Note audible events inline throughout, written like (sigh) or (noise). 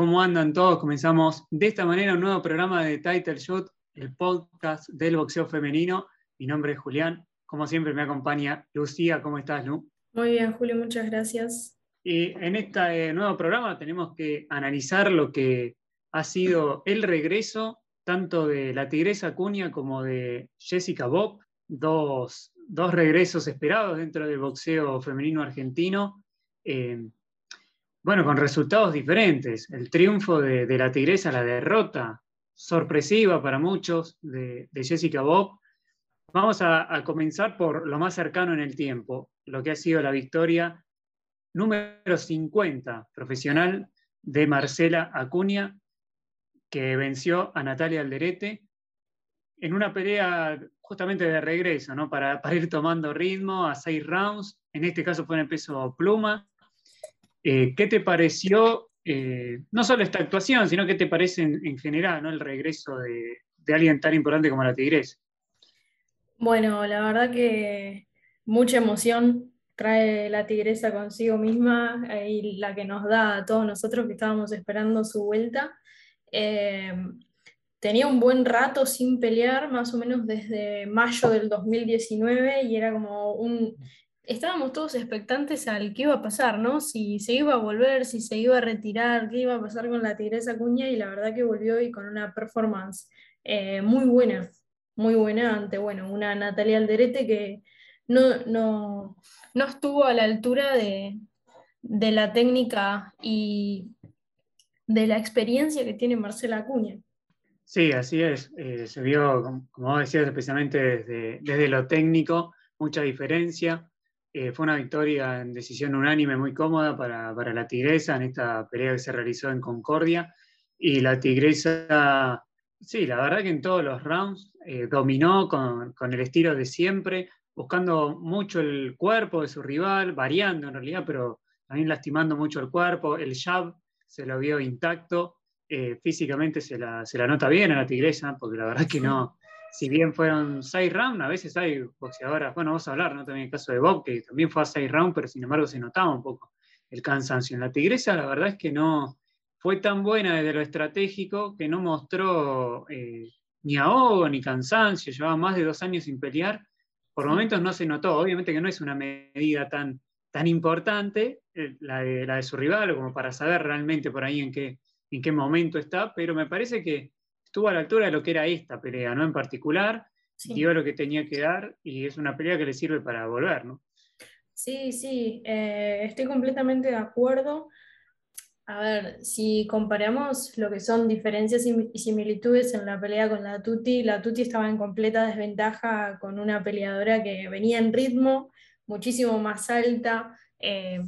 ¿cómo andan todos? Comenzamos de esta manera un nuevo programa de Title Shot, el podcast del boxeo femenino. Mi nombre es Julián. Como siempre me acompaña Lucía. ¿Cómo estás, Lu? Muy bien, Julio, muchas gracias. Y en este nuevo programa tenemos que analizar lo que ha sido el regreso tanto de la Tigresa Cunha como de Jessica Bob, dos, regresos esperados dentro del boxeo femenino argentino. Eh, bueno, con resultados diferentes. El triunfo de, la Tigresa, la derrota sorpresiva para muchos de, Jessica Bob. Vamos a, a, comenzar por lo más cercano en el tiempo, lo que ha sido la victoria número 50 profesional de Marcela Acuña, que venció a Natalia Alderete en una pelea justamente de regreso, ¿no? para, para ir tomando ritmo a seis rounds. En este caso fue en el peso pluma. Eh, ¿Qué te pareció, eh, no solo esta actuación, sino qué te parece en, general el regreso de, alguien tan importante como la Tigresa? Bueno, la verdad que mucha emoción trae la Tigresa consigo misma eh, y la que nos da a todos nosotros que estábamos esperando su vuelta. tenía un buen rato sin pelear, más o menos desde mayo del 2019, y era como un, estábamos todos expectantes al qué iba a pasar, ¿no? Si se iba a volver, si se iba a retirar, qué iba a pasar con la Tigresa Cuña y la verdad que volvió y con una performance eh, muy buena, muy buena ante, bueno, una Natalia Alderete que no, no, estuvo a la altura de, la técnica y de la experiencia que tiene Marcela Cuña. Sí, así es. Eh, se vio, como decías, especialmente desde, desde lo técnico, mucha diferencia. Eh, fue una victoria en decisión unánime muy cómoda para, la Tigresa en esta pelea que se realizó en Concordia. Y la Tigresa, sí, la verdad que en todos los rounds eh, dominó con, el estilo de siempre, buscando mucho el cuerpo de su rival, variando en realidad, pero también lastimando mucho el cuerpo. El jab se lo vio intacto. Eh, físicamente se la, se la nota bien a la Tigresa, porque la verdad que no, si bien fueron seis rounds, a veces hay boxeadoras, bueno, vamos a hablar, ¿no? También el caso de Bob, que también fue a seis rounds, pero sin embargo se notaba un poco el cansancio. En la Tigresa, la verdad es que no fue tan buena desde lo estratégico que no mostró eh, ni ahogo ni cansancio, llevaba más de dos años sin pelear. Por momentos no se notó, obviamente que no es una medida tan, tan importante eh, la, de, la de su rival, como para saber realmente por ahí en qué, en qué momento está, pero me parece que estuvo a la altura de lo que era esta pelea, ¿no? En particular, dio lo que tenía que dar y es una pelea que le sirve para volver, ¿no? Sí, sí, eh, estoy completamente de acuerdo. A ver, si comparamos lo que son diferencias y similitudes en la pelea con la Tuti, la Tuti estaba en completa desventaja con una peleadora que venía en ritmo muchísimo más alta. Eh,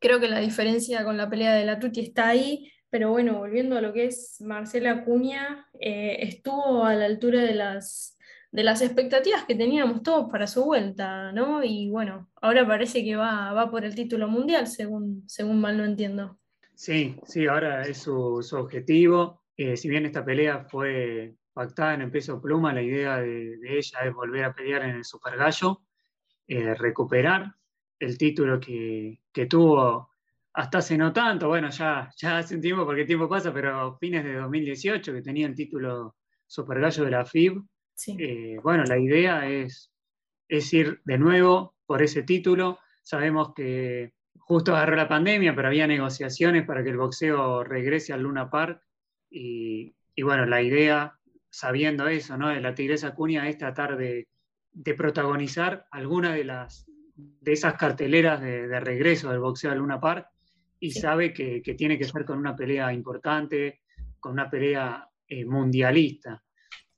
creo que la diferencia con la pelea de la Tuti está ahí. Pero bueno, volviendo a lo que es Marcela Acuña, eh, estuvo a la altura de las, de las expectativas que teníamos todos para su vuelta, ¿no? Y bueno, ahora parece que va, va por el título mundial, según, según mal no entiendo. Sí, sí, ahora es su, objetivo. Eh, si bien esta pelea fue pactada en el peso pluma, la idea de, ella es volver a pelear en el Super Gallo, eh, recuperar el título que, que tuvo hasta hace no tanto, bueno, ya, ya hace un tiempo porque el tiempo pasa, pero fines de 2018 que tenía el título Super Gallo de la FIB. Eh, bueno, la idea es, es ir de nuevo por ese título. Sabemos que justo agarró la pandemia, pero había negociaciones para que el boxeo regrese al Luna Park. Y, bueno, la idea, sabiendo eso, ¿no? de la Tigresa Cunha es tratar de, protagonizar alguna de, las, de esas carteleras de, de regreso del boxeo al Luna Park y sabe que, tiene que ser con una pelea importante, con una pelea eh, mundialista.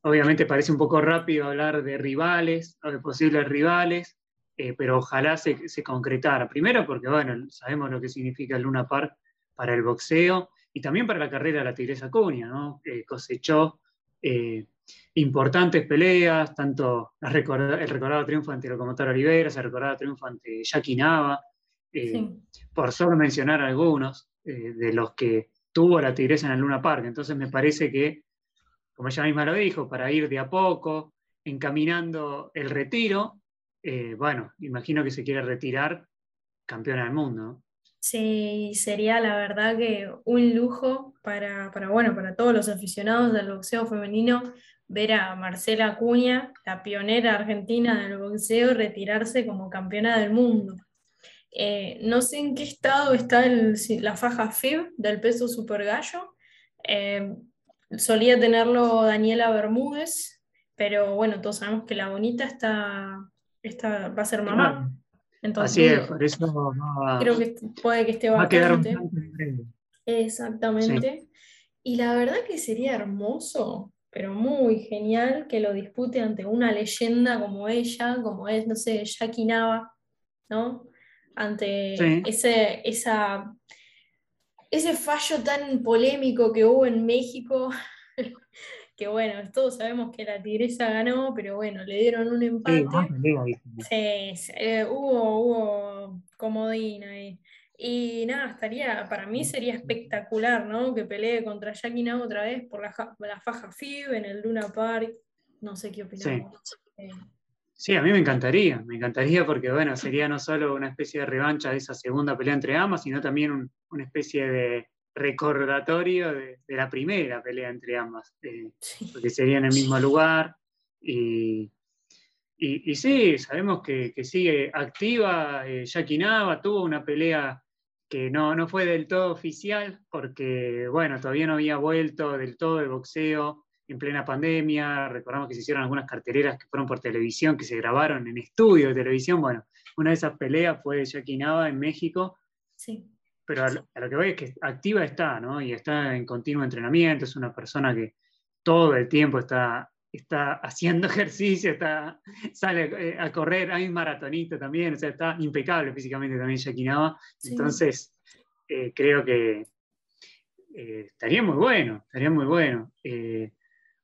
Obviamente parece un poco rápido hablar de rivales o de posibles rivales, eh, pero ojalá se, se, concretara. Primero porque, bueno, sabemos lo que significa el Luna Park para el boxeo y también para la carrera de la Tigresa Cunha, ¿no? cosechó eh, importantes peleas, tanto el recordado triunfo ante Locomotor Oliveira, el recordado triunfo ante Jackie Nava, eh, por solo mencionar algunos eh, de los que tuvo la Tigresa en el Luna Park. Entonces me parece que, como ella misma lo dijo, para ir de a poco, encaminando el retiro, eh, bueno, imagino que se quiere retirar campeona del mundo. Sí, sería la verdad que un lujo para, para, bueno, para todos los aficionados del boxeo femenino ver a Marcela Acuña, la pionera argentina del boxeo, retirarse como campeona del mundo. Eh, no sé en qué estado está la faja FIB del peso super gallo. Eh, solía tenerlo Daniela Bermúdez, pero bueno, todos sabemos que la bonita está, está va a ser mamá. Entonces, Así es, por eso creo que puede que esté vacante. Exactamente. Y la verdad que sería hermoso pero muy genial que lo dispute ante una leyenda como ella, como es, no sé, Jackie Nava, ¿no? Ante ese, esa, ese fallo tan polémico que hubo en México, (laughs) que bueno, todos sabemos que la tigresa ganó, pero bueno, le dieron un empate. Sí, eh, hubo, hubo comodín ahí. Y nada, estaría, para mí sería espectacular, ¿no? Que pelee contra Jackie Now otra vez por la, la, faja FIB en el Luna Park. No sé qué opinamos. Sí. Sí. a mí me encantaría, me encantaría porque, bueno, sería no solo una especie de revancha de esa segunda pelea entre ambas, sino también una especie de recordatorio de, la primera pelea entre ambas, eh, porque sería en el mismo lugar. Y, y, sí, sabemos que, sigue activa. Eh, Jackie Nava tuvo una pelea que no, no fue del todo oficial, porque, bueno, todavía no había vuelto del todo el boxeo en plena pandemia. Recordamos que se hicieron algunas carteleras que fueron por televisión, que se grabaron en estudio de televisión. Bueno, una de esas peleas fue Jackie Nava en México. Sí. Pero a lo, que voy es que activa está, ¿no? Y está en continuo entrenamiento, es una persona que todo el tiempo está, está haciendo (laughs) ejercicio, está, sale eh, a correr, hay un maratonista también, o sea, está impecable físicamente también Jackie Nava. Entonces, eh, creo que eh, estaría muy bueno, estaría muy bueno.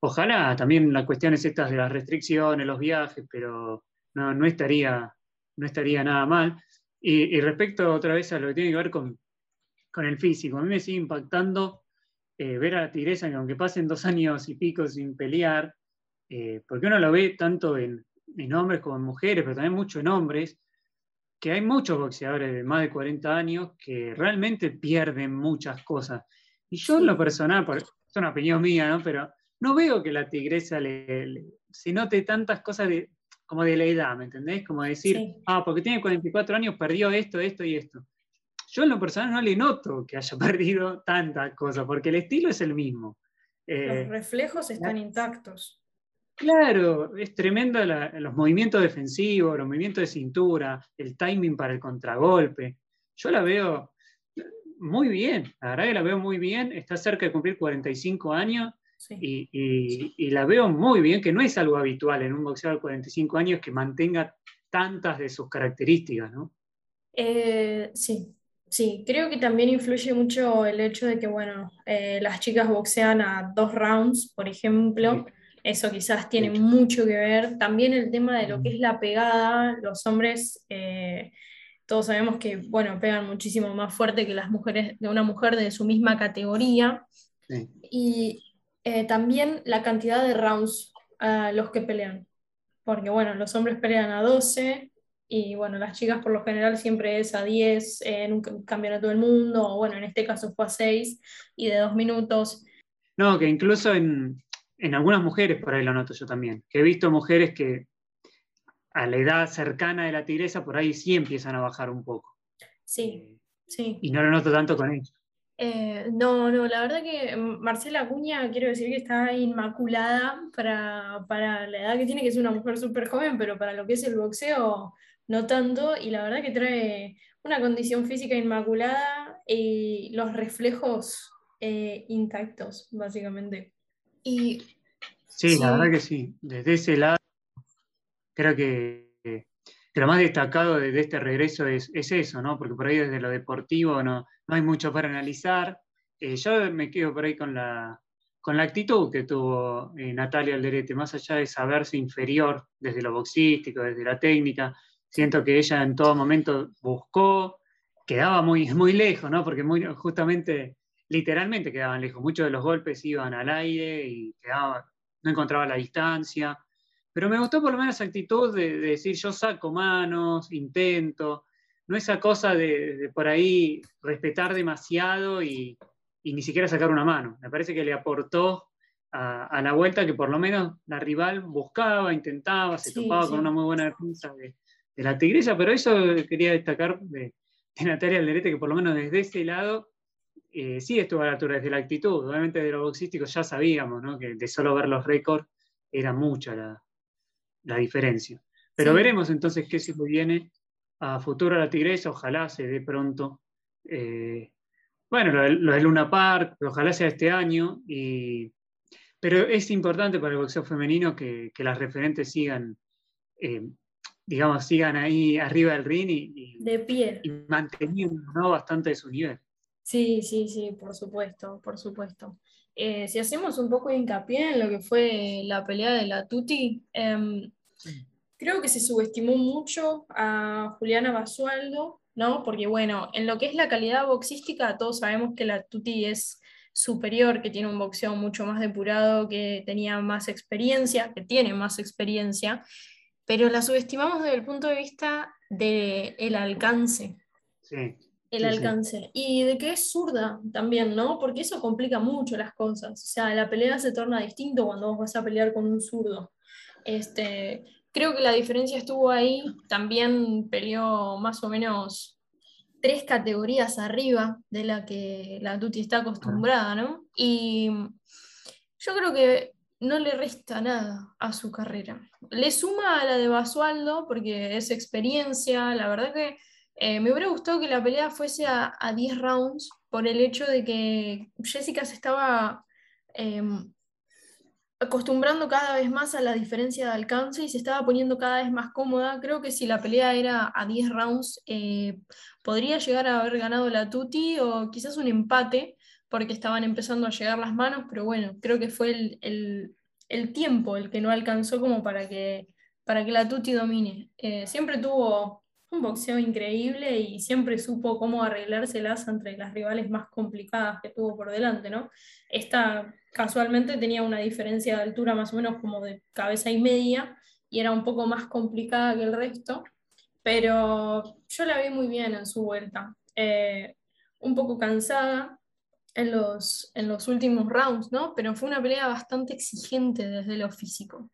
Ojalá también las cuestiones estas de las restricciones, los viajes, pero no, estaría, no estaría nada mal. Y, respecto otra vez a lo que tiene que ver con, con el físico, a mí me sigue impactando ver a la tigresa que aunque pasen dos (laughs) años y pico sin pelear, eh, porque uno lo ve tanto en, hombres como en mujeres, pero también mucho en hombres, que hay muchos boxeadores de más de 40 años que realmente pierden muchas cosas. Y yo en lo personal, es una opinión mía, ¿no? Pero no veo que la tigresa le, se note tantas cosas de, como de la edad, ¿me entendés? Como decir, ah, porque tiene 44 años, perdió esto, esto y esto. Yo en lo personal no le noto que haya (laughs) perdido tantas cosas, porque el estilo es el mismo. Los eh, reflejos están intactos. Claro, es tremendo los movimientos defensivos, los movimientos de cintura, el timing para el contragolpe. Yo la veo muy bien, la verdad que la veo muy bien, está cerca de cumplir 45 años y, la veo muy bien, que no es algo habitual en un boxeador de 45 años que mantenga tantas de sus características, ¿no? Eh, sí, sí, creo que también influye mucho el hecho de que, bueno, eh, las chicas boxean a dos rounds, por ejemplo. Eso quizás tiene mucho que ver. También el tema de lo que es la pegada. Los hombres, eh, todos sabemos que, bueno, pegan muchísimo más fuerte que las mujeres, de una mujer de su misma categoría. Y eh, también la cantidad de rounds a los que pelean. Porque, bueno, los hombres pelean a 12 y, bueno, las chicas por lo general siempre es a 10 en un campeonato del mundo, o, bueno, en este caso fue a 6 y de 2 minutos. No, que incluso en, en algunas mujeres, por ahí lo noto yo también, que he visto mujeres que a la edad cercana de la tigresa, por ahí sí empiezan a bajar un poco. Sí, eh, sí. Y no lo noto tanto con ella. Eh, no, no, la verdad que Marcela Acuña, quiero decir que está inmaculada para, para la edad que tiene, que es una mujer súper joven, pero para lo que es el boxeo, no tanto, y la verdad que trae una condición física inmaculada y los reflejos eh, intactos, básicamente. Y, sí, la verdad que sí. Desde ese lado, creo que, lo más destacado de, este regreso es, eso, ¿no? Porque por ahí desde lo deportivo no, no hay mucho para analizar. Eh, yo me quedo por ahí con la, con la actitud que tuvo eh, Natalia Alderete, más allá de saberse inferior desde lo boxístico, desde la técnica, siento que ella en todo momento buscó, quedaba muy, (laughs) muy lejos, ¿no? Porque muy, justamente literalmente quedaban lejos. Muchos de los golpes iban al aire y no encontraba la distancia. Pero me gustó por lo menos esa actitud de, decir yo saco manos, intento. no esa cosa de, por ahí respetar demasiado y, ni siquiera sacar una mano. Me parece que le aportó a, la vuelta que por lo menos la rival buscaba, intentaba, se topaba con una muy buena defensa de, la tigresa, pero eso quería destacar de, Natalia Alderete, que por lo menos desde ese lado eh, sí estuvo a la altura, desde la actitud. Obviamente de los boxísticos ya sabíamos ¿no? que de solo ver los récords era mucha la, diferencia. Pero veremos entonces qué se viene a futuro a la tigresa, ojalá se dé pronto. Eh, bueno, lo, de Luna Park, ojalá sea este año, y, pero es importante para el boxeo femenino que, las referentes sigan, eh, digamos, sigan ahí arriba del ring y, de pie. y manteniendo bastante de su nivel. Sí, sí, sí, por supuesto, por supuesto. Eh, si hacemos un poco de hincapié en lo que fue la pelea de la Tuti, em, creo que se subestimó mucho a Juliana Basualdo, ¿no? Porque bueno, en lo que es la calidad boxística, todos sabemos que la Tuti es superior, que tiene un boxeo mucho más depurado, que tenía más experiencia, que tiene más experiencia, pero la subestimamos desde el punto de vista del alcance. Sí el alcance. Y de que es zurda también, ¿no? Porque eso complica mucho las cosas. O sea, la pelea se torna distinto cuando vos vas a pelear con un zurdo. Este, creo que la diferencia estuvo ahí. También peleó más o menos tres categorías arriba de la que la Tuti está acostumbrada, ¿no? Y yo creo que no le resta nada a su carrera. Le suma a la de Basualdo porque es experiencia, la verdad que eh, me hubiera gustado que la pelea fuese a, 10 rounds por el hecho de que Jessica se estaba em, acostumbrando cada vez más a la diferencia de alcance y se estaba poniendo cada vez más cómoda. Creo que si la pelea era a 10 rounds, eh, podría llegar a haber ganado la Tuti o quizás un empate, porque estaban empezando a llegar las manos, pero bueno, creo que fue el, tiempo el que no alcanzó como para que, para que la Tuti domine. Eh, siempre tuvo un boxeo increíble y siempre supo cómo arreglárselas entre las rivales más complicadas que tuvo por delante, ¿no? Esta casualmente tenía una diferencia de altura más o menos como de cabeza y media y era un poco más complicada que el resto, pero yo la vi muy bien en su vuelta. Eh, un poco cansada en los, en los últimos rounds, ¿no? Pero fue una pelea bastante exigente desde lo físico.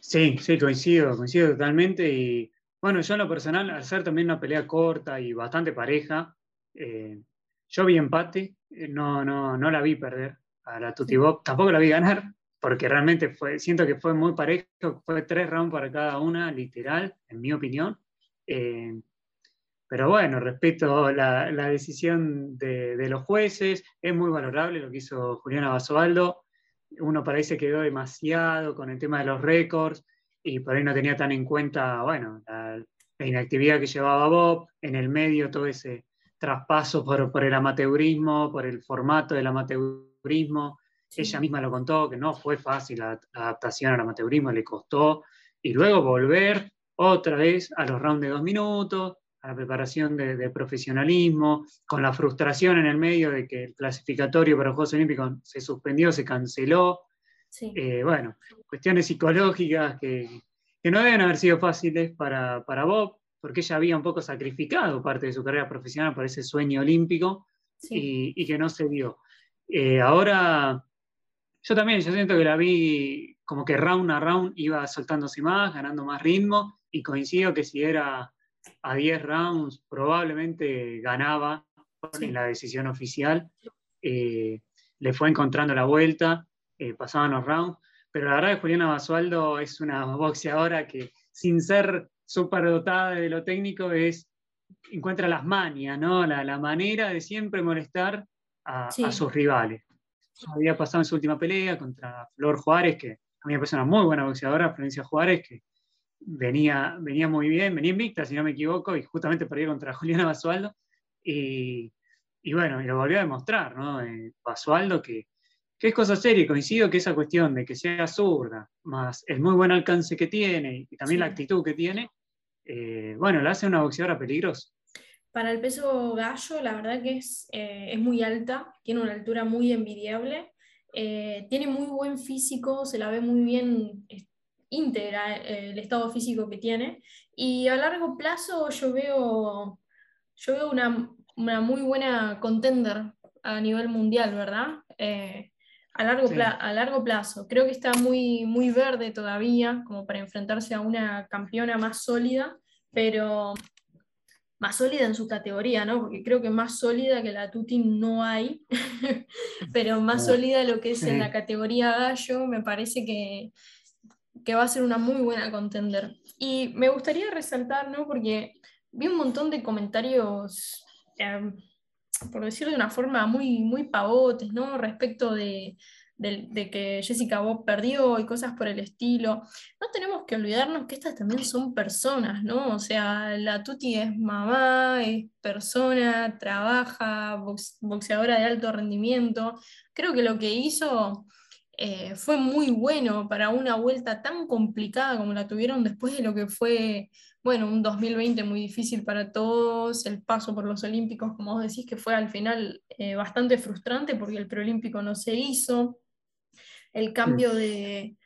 Sí, sí, coincido, coincido totalmente y bueno, yo en lo personal, al ser también una pelea corta y bastante pareja, eh, yo vi empate, eh, no, no, no la vi perder a la Bob, tampoco la vi ganar, porque realmente fue, siento que fue muy parejo, fue tres rounds para cada una, literal, en mi opinión. Eh, pero bueno, respeto la, la decisión de, de, los jueces, es muy valorable lo que hizo Juliana Basualdo. Uno para ahí se quedó demasiado con el tema de los récords, y por ahí no tenía tan en cuenta, bueno, la, inactividad que llevaba Bob, en el medio todo ese traspaso por, por, el amateurismo, por el formato del amateurismo. Ella misma lo contó, que no fue fácil la, adaptación al amateurismo, le costó. Y luego volver otra vez a los rounds de dos minutos, a la preparación de, profesionalismo, con la frustración en el medio de que el clasificatorio para los Juegos Olímpicos se suspendió, se canceló. Eh, bueno, cuestiones psicológicas que, no deben haber sido fáciles para, Bob, porque ella había un poco sacrificado parte de su carrera profesional por ese sueño olímpico y, que no se dio. Eh, ahora, yo también, yo siento que la vi como que round a round iba soltándose más, ganando más ritmo, y coincido que si era a 10 rounds, probablemente ganaba en la decisión oficial. Eh, le fue encontrando la vuelta eh, pasaban los rounds. Pero la verdad que Juliana Basualdo es una boxeadora que, sin ser súper dotada de lo técnico, es, encuentra las manias, ¿no? La, manera de siempre molestar a, sus rivales. Había pasado en su última pelea contra Flor Juárez, que a mí me parece una muy buena boxeadora, Florencia Juárez, que venía, venía muy bien, venía invicta, si no me equivoco, y justamente perdió contra (laughs) Juliana Basualdo. Y, bueno, y lo volvió a demostrar, ¿no? Eh, Basualdo, que que es cosa seria, coincido que esa cuestión de que sea zurda, más el muy buen alcance que tiene y también la actitud que tiene, eh, bueno, la hace una boxeadora peligrosa. Para el peso gallo, la verdad que es, eh, es muy alta, tiene una altura muy envidiable, eh, tiene muy buen físico, se la ve muy bien íntegra el estado físico que tiene, y a largo plazo yo veo yo veo una, muy buena contender a nivel mundial, ¿verdad? Eh, a, largo a largo plazo. Creo que está muy, muy verde todavía, como para enfrentarse a una campeona más sólida, pero más sólida en su categoría, ¿no? Porque creo que más sólida que la Tuti no hay, (laughs) pero más sólida lo que es en la categoría gallo, me parece que, que va a ser una muy buena contender. Y me gustaría resaltar, ¿no? Porque vi un montón de comentarios, em, por decirlo de una forma muy, muy pavotes, ¿no? Respecto de, que Jessica Bob perdió y cosas por el estilo. No tenemos que olvidarnos que estas también son personas, ¿no? O sea, la Tuti es mamá, es persona, trabaja, boxeadora de alto rendimiento. Creo que lo que hizo eh, fue muy bueno para una vuelta tan complicada como la tuvieron después de lo que fue, bueno, un 2020 muy difícil para todos, el paso por los Olímpicos, como vos decís, que fue al final eh, bastante frustrante porque el preolímpico no se hizo, el cambio de,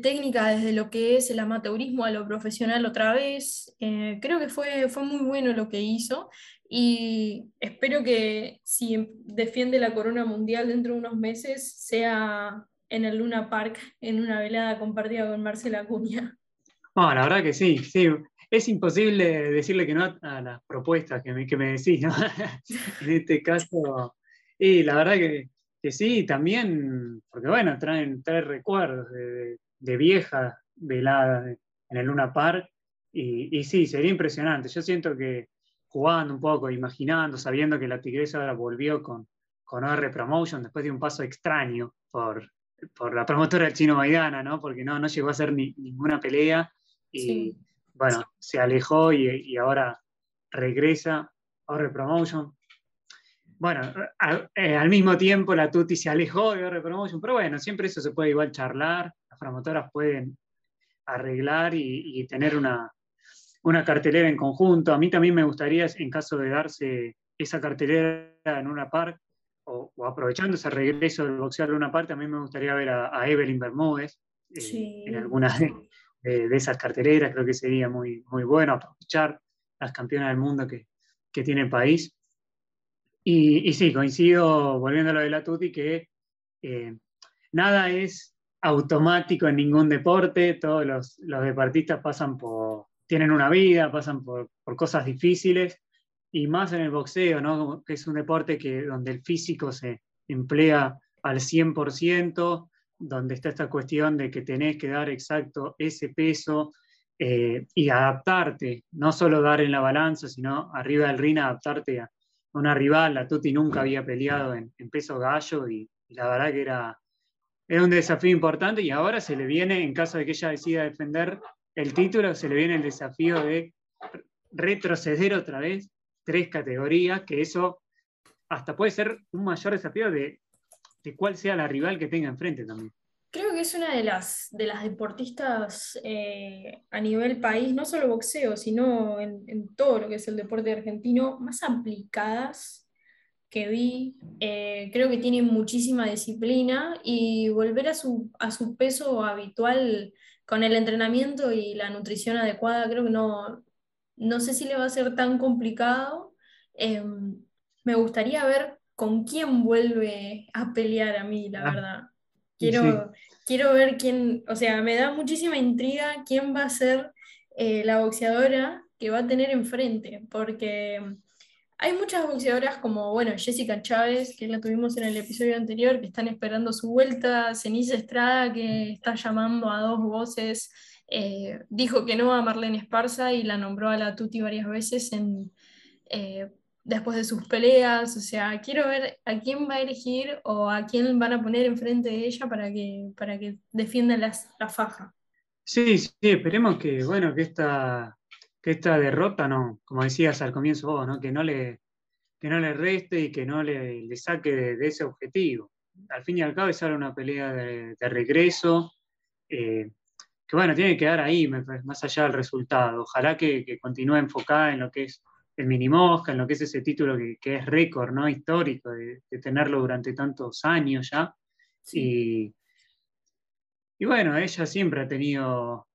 técnica desde lo que es el amateurismo a lo profesional otra vez. Eh, creo que fue, fue muy bueno lo que hizo y espero que si defiende la corona mundial dentro de unos meses sea en el Luna Park, en una velada compartida con Marcela Cuña. No, la verdad que sí, sí. Es imposible decirle que no a las propuestas que me, que me decís, ¿no? (laughs) en este caso, y la verdad que, que, sí, también, porque bueno, traen, tres recuerdos de, de viejas veladas en el Luna Park, y, y sí, sería impresionante. Yo siento que jugando un poco, imaginando, sabiendo que la Tigresa ahora volvió con, con R Promotion después de un paso extraño por, por la promotora del chino Maidana, ¿no? Porque no, no llegó a hacer ni, ninguna pelea y bueno, se alejó y, ahora regresa a R Promotion. Bueno, eh, al mismo tiempo la Tuti se alejó de R Promotion, pero bueno, siempre eso se puede igual charlar, las promotoras pueden arreglar y tener una, una cartelera en conjunto. A mí también me gustaría, en caso de darse esa cartelera en una parte, o, aprovechando ese regreso del boxeo en una parte, a mí me gustaría ver a, Evelyn Bermúdez eh, en alguna (laughs) de, esas carteleras. Creo que sería muy, muy bueno aprovechar las campeonas del mundo que, tiene el país. Y, sí, coincido, volviendo a lo de la Tuti, que eh, nada es automático en ningún deporte, todos los, los deportistas pasan por, tienen una vida, pasan por, cosas difíciles, y más en el boxeo, ¿no? que es un deporte que, donde el físico se emplea al 100%, donde está esta cuestión de que tenés que dar exacto ese peso eh, y adaptarte, no solo dar en la balanza, sino arriba del ring adaptarte a una rival. La Tuti nunca había peleado en, peso gallo y, la verdad que era, era un desafío importante y ahora se le viene, en caso de que ella decida defender el título, se le viene el desafío de retroceder otra vez tres categorías, que eso hasta puede ser un mayor desafío de, cuál sea la rival que tenga enfrente también. Creo que es una de las, de las deportistas eh, a nivel país, no solo boxeo, sino en, todo lo que es el deporte argentino, más aplicadas que vi. Eh, creo que tiene muchísima disciplina y volver a su, a su peso habitual con el entrenamiento y la nutrición adecuada, creo que no, no sé si le va a ser tan complicado. Em, me gustaría ver con quién vuelve a pelear a mí, la ah, verdad. Quiero, quiero ver quién, o sea, me da muchísima intriga quién va a ser eh, la boxeadora que va a tener enfrente, porque hay muchas boxeadoras como, bueno, Jessica Chávez, que la tuvimos en el episodio anterior, que están esperando su vuelta, Ceniza Estrada, que está llamando a dos voces, eh, dijo que no a Marlene Esparza y la nombró a la Tuti varias veces en, eh, después de sus peleas, o sea, quiero ver a quién va a elegir o a quién van a poner enfrente de ella para que, para que defienda la faja. Sí, sí, esperemos que, bueno, que esta que esta derrota, no, como decías al comienzo vos, ¿no? que, no le, que no le reste y que no le, le saque de, ese objetivo. Al fin y al cabo es ahora una pelea de, regreso, eh, que bueno, tiene que quedar ahí, más allá del resultado. Ojalá que, que continúe enfocada en lo que es el minimosca, en lo que es ese título que, que es récord, ¿no? Histórico, de, tenerlo durante tantos años ya. Y, y bueno, ella siempre ha tenido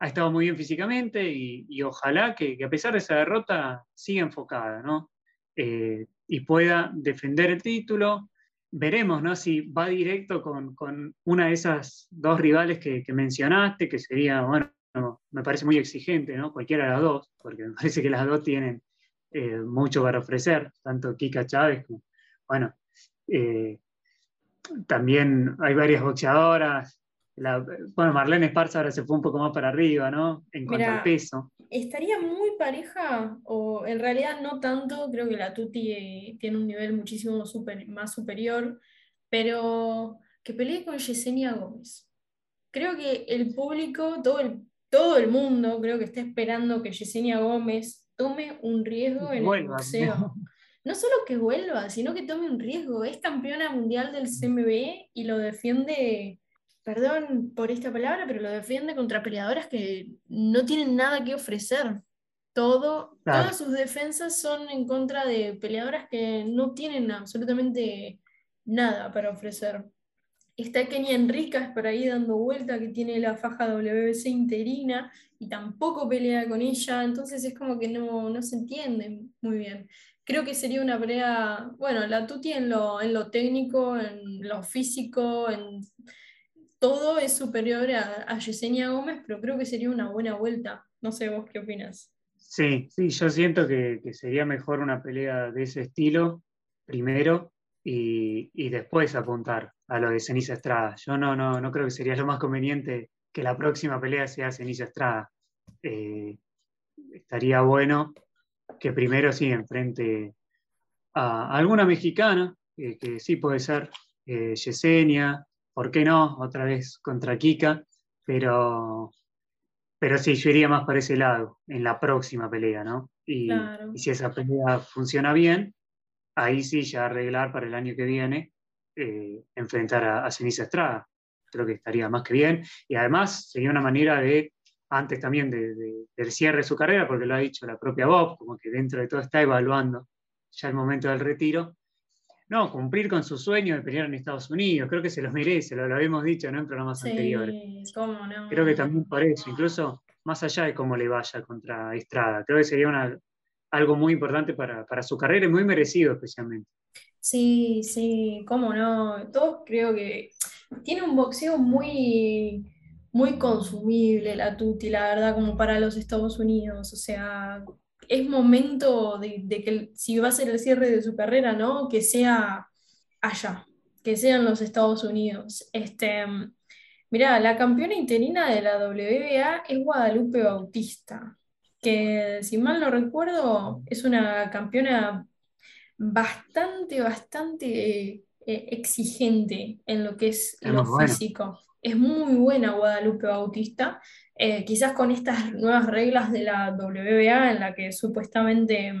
ha estado muy bien físicamente y, ojalá que, a pesar de esa derrota siga enfocada, ¿no? Eh, y pueda defender el título. Veremos, ¿no? Si va directo con, una de esas dos rivales que, mencionaste, que sería, bueno, me parece muy exigente, ¿no? Cualquiera de las dos, porque me parece que las dos tienen eh, mucho para ofrecer, tanto Kika Chávez como, bueno, eh, también hay varias boxeadoras, bueno, Marlene Esparza ahora se fue un poco más para arriba, ¿no? En cuanto al peso. Estaría muy pareja, o en realidad no tanto, creo que la Tuti eh, tiene un nivel muchísimo más superior, pero que pelee con Yesenia Gómez. Creo que el público, todo el, todo el mundo, creo que está esperando que Yesenia Gómez tome un riesgo en el boxeo. No solo que vuelva, sino que tome un riesgo. Es campeona mundial del CMB y lo defiende perdón por esta palabra, pero lo defiende contra peleadoras que no tienen nada que ofrecer. Todo, Todas sus defensas son en contra de peleadoras que no tienen absolutamente nada para ofrecer. Está Kenia Enricas por ahí dando vuelta, que tiene la faja WBC interina y tampoco pelea con ella, entonces es como que no, no se entiende muy bien. Creo que sería una pelea, bueno, la Tuti en lo, en lo técnico, en lo físico, en todo es superior a, Yesenia Gómez, pero creo que sería una buena vuelta. No sé vos qué opinas. Sí, sí, yo siento que, sería mejor una pelea de ese estilo primero y, después apuntar a lo de Ceniza Estrada. Yo no, no, no creo que sería lo más conveniente que la próxima pelea sea Ceniza Estrada. Eh, estaría bueno que primero sí enfrente a, alguna mexicana, que sí puede ser eh, Yesenia, ¿por qué no? Otra vez contra Kika, pero, pero sí, yo iría más para ese lado, en la próxima pelea, ¿no? Y, si esa pelea funciona bien, ahí sí ya arreglar para el año que viene, eh, enfrentar a, Ceniza Estrada. Creo que estaría más que bien. Y además sería una manera de, antes también del cierre de su carrera, porque lo ha dicho la propia Bob, como que dentro de todo está evaluando ya el momento del retiro, no, cumplir con su sueño de pelear en Estados Unidos. Creo que se lo merece, lo, lo habíamos dicho en programas sí, anteriores. ¿cómo no? Creo que también por eso, incluso más allá de cómo le vaya contra Estrada. Creo que sería una, algo muy importante para, su carrera y muy merecido especialmente. Sí, sí, cómo no. Todos creo que tiene un boxeo muy, muy consumible la Tuti, la verdad, como para los Estados Unidos. O sea, es momento de, que si va a ser el cierre de su carrera, ¿no? Que sea allá, que sea en los Estados Unidos. Este, mirá, la campeona interina de la WBA es Guadalupe Bautista, que si mal no recuerdo es una campeona bastante, bastante eh, exigente en lo que es lo físico. Es muy buena Guadalupe Bautista eh, quizás con estas nuevas reglas de la WBA en la que supuestamente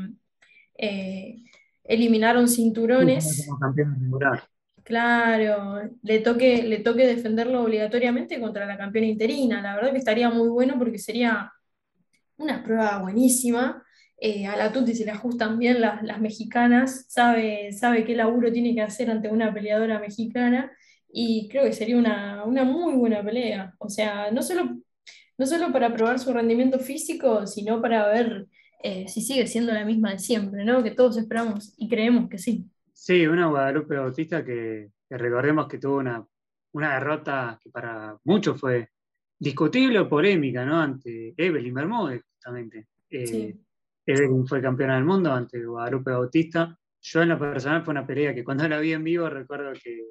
eh, eliminaron cinturones. Claro, le toque, le toque defenderlo obligatoriamente contra la campeona interina. La verdad que estaría muy bueno porque sería una prueba buenísima. Eh, a la Tuti se le ajustan bien las, mexicanas, sabe, sabe qué laburo tiene que hacer ante una peleadora mexicana y creo que sería una, una muy buena pelea. O sea, no solo no solo para probar su rendimiento físico, sino para ver eh, si sigue siendo la misma de siempre, ¿no? Que todos esperamos y creemos que sí. Sí, una Guadalupe Bautista que, recordemos que tuvo una, derrota que para muchos fue discutible o polémica, ¿no? Ante Evelyn Bermúdez, justamente. Eh, Evelyn fue campeona del mundo ante Guadalupe Bautista. Yo en lo personal fue una pelea que cuando la vi en vivo recuerdo que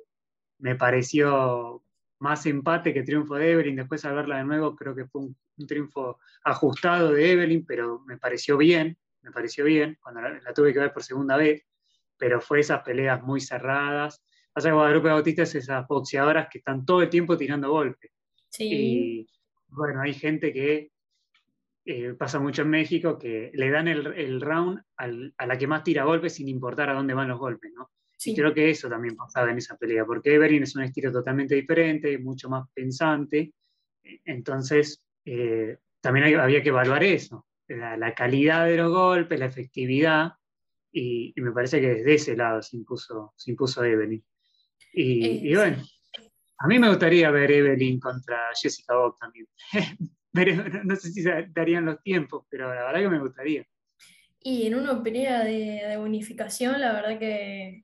me pareció más empate que triunfo de Evelyn. Después al verla de nuevo creo que fue un, triunfo ajustado de Evelyn, pero me pareció bien, me pareció bien cuando la, tuve que ver por segunda vez, pero fue esas peleas muy cerradas. Pasa que Guadalupe Bautista es esas boxeadoras que están todo el tiempo tirando golpes. Sí. Y bueno, hay gente que eh, pasa mucho en México que le dan el, round a la que más tira golpes sin importar a dónde van los golpes, ¿no? Y creo que eso también pasaba en esa pelea, porque Everin es un estilo totalmente diferente, mucho más pensante. Entonces, eh, también había que evaluar eso, la, calidad de los golpes, la efectividad, y, me parece que desde ese lado se impuso, se impuso Evelyn. Y, bueno, a mí me gustaría ver Evelyn contra Jessica Bob también. (laughs) no sé si darían los tiempos, pero la verdad que me gustaría. Y en una pelea de, unificación, la verdad que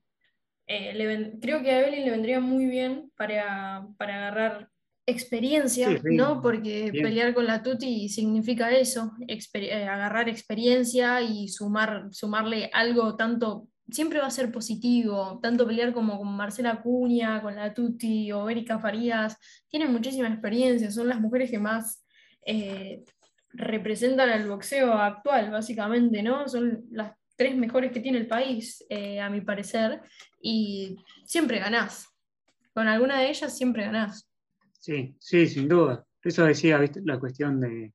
eh, creo que a Evelyn le vendría muy bien para, agarrar experiencia, ¿no? Porque pelear con la Tuti significa eso, eh, agarrar experiencia y sumar, sumarle algo tanto, siempre va a ser positivo, tanto pelear como con Marcela Cuña, con la Tuti o Erika Farías, tienen muchísima experiencia, son las mujeres que más eh, representan al boxeo actual, básicamente, ¿no? Son las tres mejores que tiene el país, eh, a mi parecer, y siempre ganás. Con alguna de ellas siempre ganás. Sí, sí, sin duda. Eso decía la cuestión de,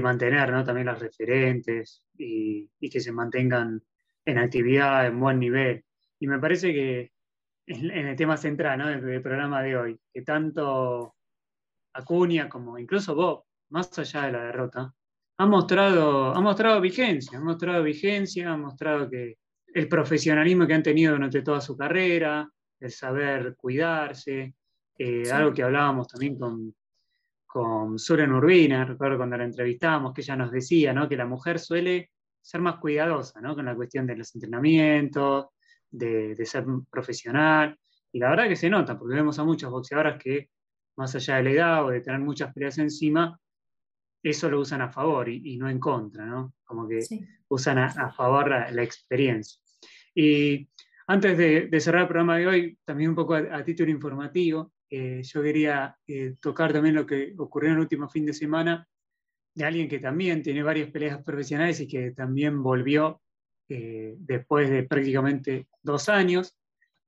mantener ¿no? también las referentes y, que se mantengan en actividad, en buen nivel. Y me parece que en, el tema central del, programa de hoy, que tanto Acuña como incluso vos, más allá de la derrota, ha mostrado, ha mostrado vigencia, ha mostrado vigencia, ha mostrado que el profesionalismo que han tenido durante toda su carrera, el saber cuidarse, eh, algo que hablábamos también con, con Suren Urbina, recuerdo cuando la entrevistábamos, que ella nos decía ¿no? que la mujer suele ser más cuidadosa ¿no? con la cuestión de los entrenamientos, de, de, ser profesional, y la verdad que se nota, porque vemos a muchas boxeadoras que, más allá de la edad o de tener muchas peleas encima, eso lo usan a favor y, no en contra, ¿no? Como que usan a, favor la, experiencia. Y antes de, cerrar el programa de hoy, también un poco a, título informativo, eh, yo quería eh, tocar también lo que ocurrió en el último fin de semana de alguien que también tiene varias peleas profesionales y que también volvió eh, después de prácticamente dos años.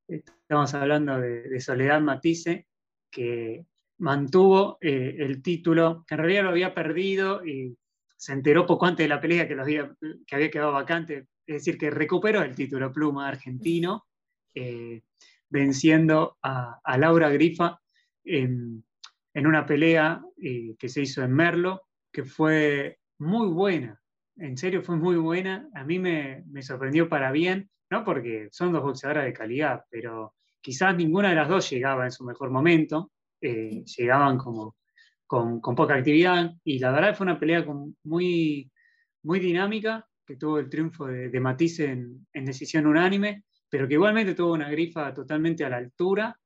Estamos hablando de, de Soledad Matisse, que mantuvo eh, el título, que en realidad lo había perdido y se enteró poco antes de la pelea que, había, que había quedado vacante, es decir, que recuperó el título pluma argentino, eh, venciendo a, Laura Grifa en, una pelea eh, que se hizo en Merlo, que fue muy buena, en serio fue muy buena, a mí me, me sorprendió para bien, no porque son dos boxeadoras de calidad, pero quizás ninguna de las dos llegaba en su mejor momento, eh, llegaban como con, poca actividad y la verdad fue una pelea muy, muy dinámica, que tuvo el triunfo de, de Matisse en, decisión unánime, pero que igualmente tuvo una grifa totalmente a la altura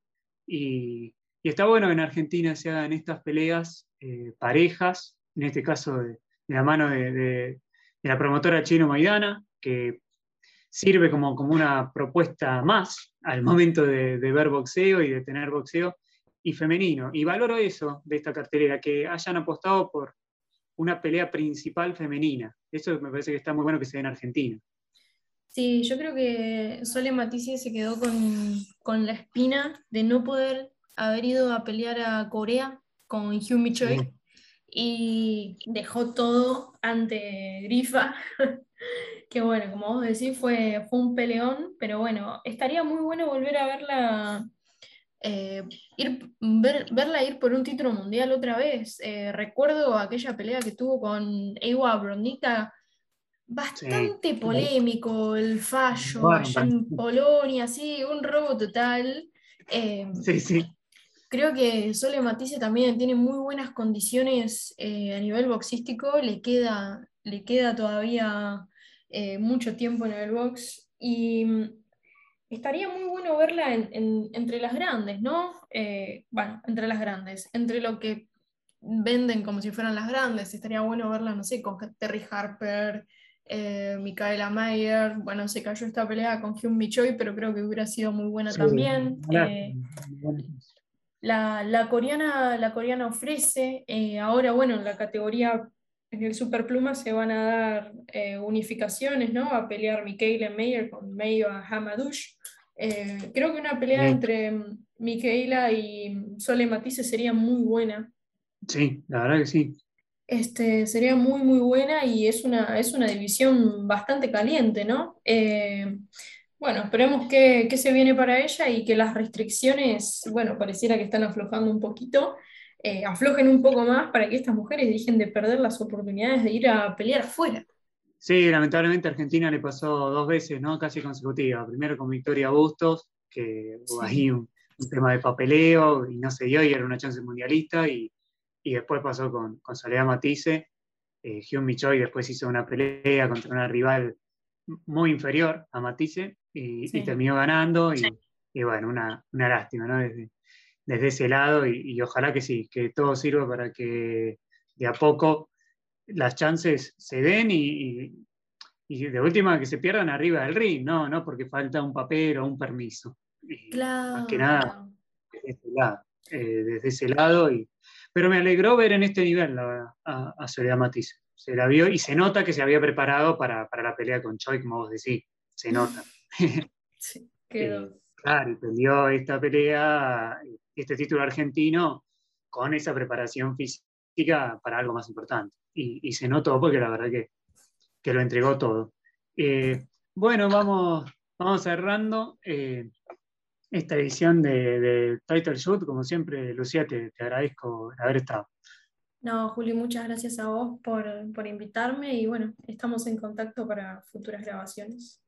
y, está bueno que en Argentina se hagan estas peleas eh, parejas, en este caso de, la mano de, la promotora Chino Maidana, que sirve como, como una propuesta más al momento de, ver boxeo y de tener boxeo, y femenino. Y valoro eso de esta cartelera, que hayan apostado por una pelea principal femenina. Eso me parece que está muy bueno que se dé en Argentina. Sí, yo creo que Sole Matisse se quedó con, la espina de no poder haber ido a pelear a Corea con Hugh Mitchell y dejó todo ante Grifa. (laughs) que bueno, como vos decís, fue, fue un peleón, pero bueno, estaría muy bueno volver a verla eh, ir, verla ir por un título mundial otra vez. Eh, recuerdo aquella pelea que tuvo con Ewa Bronica, bastante polémico el fallo allá en Polonia, sí, un robo total. Eh, sí, sí. Creo que Sole Matisse también tiene muy buenas condiciones a nivel boxístico, le queda, le queda todavía mucho tiempo en el box y estaría muy bueno verla entre las grandes, ¿no? Eh, bueno, entre las grandes, entre lo que venden como si fueran las grandes, estaría bueno verla, no sé, con Terry Harper, eh, Micaela Mayer, bueno, se cayó esta pelea con Hyun Michoi, pero creo que hubiera sido muy buena también. Eh, la, coreana, la coreana ofrece, ahora, bueno, en la categoría en el Superpluma se van a dar unificaciones, ¿no? A pelear Michaela Mayer con Meio Hamadush. Eh, creo que una pelea entre Miquela y Sole Matisse sería muy buena. Sí, la verdad que sí. Este, sería muy, muy buena y es una, es una división bastante caliente, ¿no? Eh, bueno, esperemos que, se viene para ella y que las restricciones, bueno, pareciera que están aflojando un poquito, eh, aflojen un poco más para que estas mujeres dejen de perder las oportunidades de ir a pelear afuera. Sí, lamentablemente a Argentina le pasó dos veces, ¿no? Casi consecutiva. Primero con Victoria Bustos, que hubo ahí un, tema de papeleo y no se dio y era una chance mundialista. Y, y después pasó con, con Soledad Matisse. Eh, Hyun Mi Choi después hizo una pelea contra una rival muy inferior a Matisse y, terminó ganando. Y, bueno, una, una lástima, ¿no? Desde, desde ese lado y, ojalá que sí, que todo sirva para que de a poco las chances se den y, de última que se pierdan arriba del ring, no, no porque falta un papel o un permiso. Claro. Más que nada, desde ese lado. Eh, desde ese lado y, pero me alegró ver en este nivel a, a, Soledad Matisse. Se la vio y se nota que se había preparado para, para la pelea con Choi, como vos decís. Se nota. (laughs) Sí, (laughs) quedó. Claro, y perdió esta pelea este título argentino con esa preparación física para algo más importante. Y, se notó porque la verdad que, que lo entregó todo. Eh, bueno, vamos, vamos cerrando eh, esta edición de, Title Shoot. Como siempre, Lucía, te, te, agradezco haber estado. No, Julio, muchas gracias a vos por, por invitarme y bueno, estamos en contacto para futuras grabaciones.